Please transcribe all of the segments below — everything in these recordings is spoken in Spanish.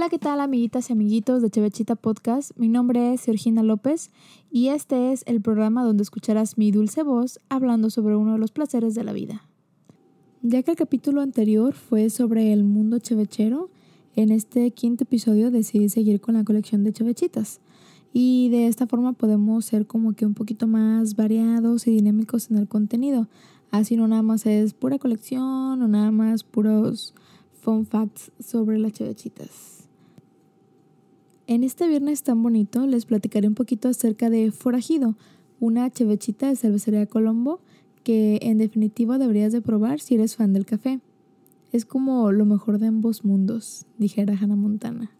Hola, ¿qué tal amiguitas y amiguitos de Chevechita Podcast? Mi nombre es Georgina López y este es el programa donde escucharás mi dulce voz hablando sobre uno de los placeres de la vida. Ya que el capítulo anterior fue sobre el mundo chevechero, en este quinto episodio decidí seguir con la colección de chevechitas. Y de esta forma podemos ser como que un poquito más variados y dinámicos en el contenido. Así no nada más es pura colección o nada más puros fun facts sobre las chevechitas. En este viernes tan bonito les platicaré un poquito acerca de Forajido, una chevechita de cervecería Colombo que en definitiva deberías de probar si eres fan del café. Es como lo mejor de ambos mundos, dijera Hannah Montana.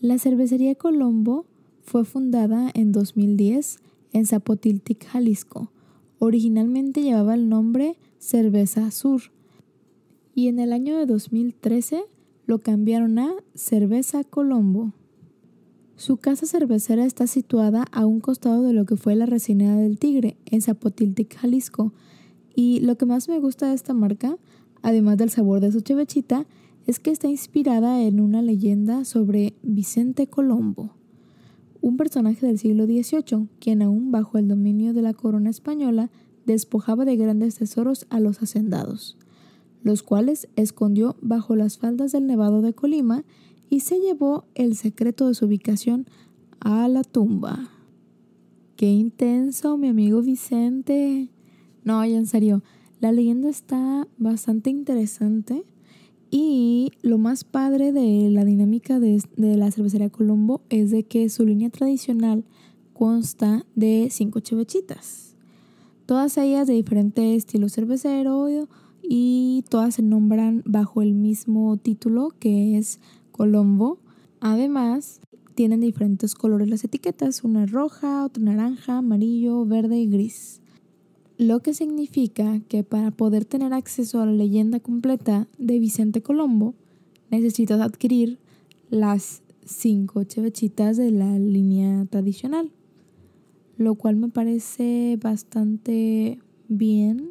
La cervecería Colombo fue fundada en 2010 en Zapotiltic, Jalisco. Originalmente llevaba el nombre Cerveza Sur y en el año de 2013 lo cambiaron a Cerveza Colombo. Su casa cervecera está situada a un costado de lo que fue la Resinera del Tigre, en Zapotiltic, Jalisco. Y lo que más me gusta de esta marca, además del sabor de su chevechita, es que está inspirada en una leyenda sobre Vicente Colombo, un personaje del siglo XVIII, quien aún bajo el dominio de la corona española despojaba de grandes tesoros a los hacendados, los cuales escondió bajo las faldas del Nevado de Colima y se llevó el secreto de su ubicación a la tumba. Qué intenso, mi amigo Vicente. No, ya en serio, la leyenda está bastante interesante y lo más padre de la dinámica de, de la cervecería Colombo es de que su línea tradicional consta de cinco chevechitas. Todas ellas de diferente estilo cervecero y todas se nombran bajo el mismo título que es Colombo. Además, tienen diferentes colores las etiquetas, una roja, otra naranja, amarillo, verde y gris. Lo que significa que para poder tener acceso a la leyenda completa de Vicente Colombo, necesitas adquirir las cinco chevechitas de la línea tradicional, lo cual me parece bastante bien.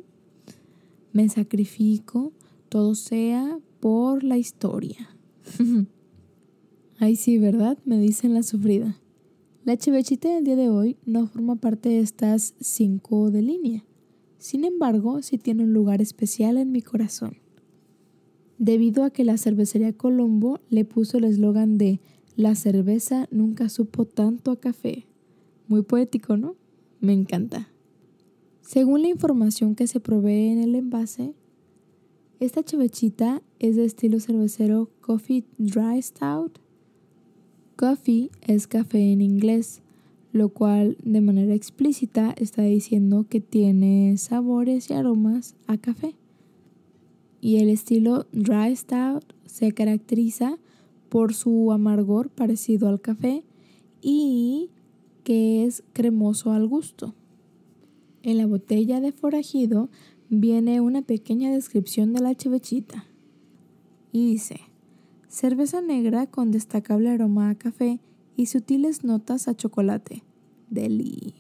Me sacrifico, todo sea por la historia. Ay, sí, ¿verdad? Me dicen la sufrida. La chevechita del día de hoy no forma parte de estas cinco de línea. Sin embargo, sí tiene un lugar especial en mi corazón. Debido a que la cervecería Colombo le puso el eslogan de La cerveza nunca supo tanto a café. Muy poético, ¿no? Me encanta. Según la información que se provee en el envase, esta chevechita es de estilo cervecero Coffee Dry Stout Coffee es café en inglés, lo cual de manera explícita está diciendo que tiene sabores y aromas a café. Y el estilo Dry Stout se caracteriza por su amargor parecido al café y que es cremoso al gusto. En la botella de forajido viene una pequeña descripción de la chevechita y dice, cerveza negra con destacable aroma a café y sutiles notas a chocolate. Deli.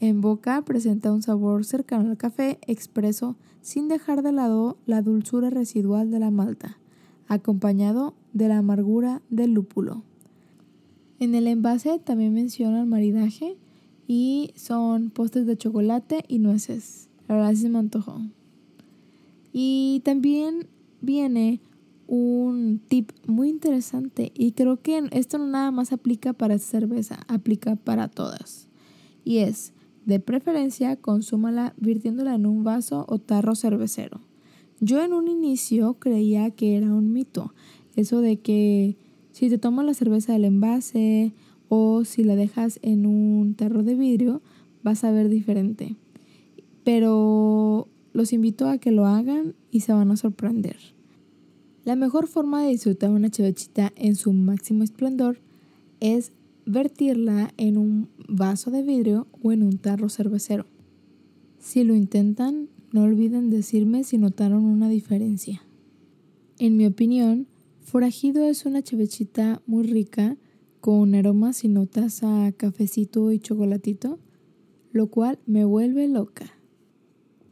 En boca presenta un sabor cercano al café expreso sin dejar de lado la dulzura residual de la malta, acompañado de la amargura del lúpulo. En el envase también menciona el maridaje y son postres de chocolate y nueces. La verdad se me antojó. Y también viene un tip muy interesante y creo que esto no nada más aplica para cerveza, aplica para todas. Y es, de preferencia, consúmala virtiéndola en un vaso o tarro cervecero. Yo en un inicio creía que era un mito, eso de que si te tomas la cerveza del envase o si la dejas en un tarro de vidrio, vas a ver diferente. Pero los invito a que lo hagan y se van a sorprender. La mejor forma de disfrutar una chevechita en su máximo esplendor es vertirla en un vaso de vidrio o en un tarro cervecero. Si lo intentan, no olviden decirme si notaron una diferencia. En mi opinión, Forajido es una chevechita muy rica con aromas y notas a cafecito y chocolatito, lo cual me vuelve loca.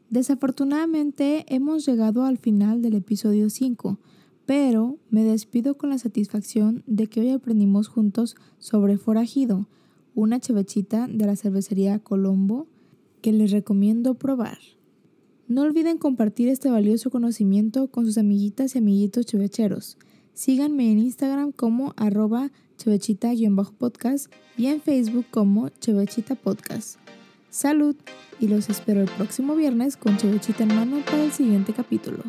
Desafortunadamente hemos llegado al final del episodio 5, pero me despido con la satisfacción de que hoy aprendimos juntos sobre Forajido, una chevechita de la cervecería Colombo que les recomiendo probar. No olviden compartir este valioso conocimiento con sus amiguitas y amiguitos chevecheros. Síganme en Instagram como arroba chevechita-podcast y en Facebook como chevechita podcast. Salud y los espero el próximo viernes con chevechita en mano para el siguiente capítulo.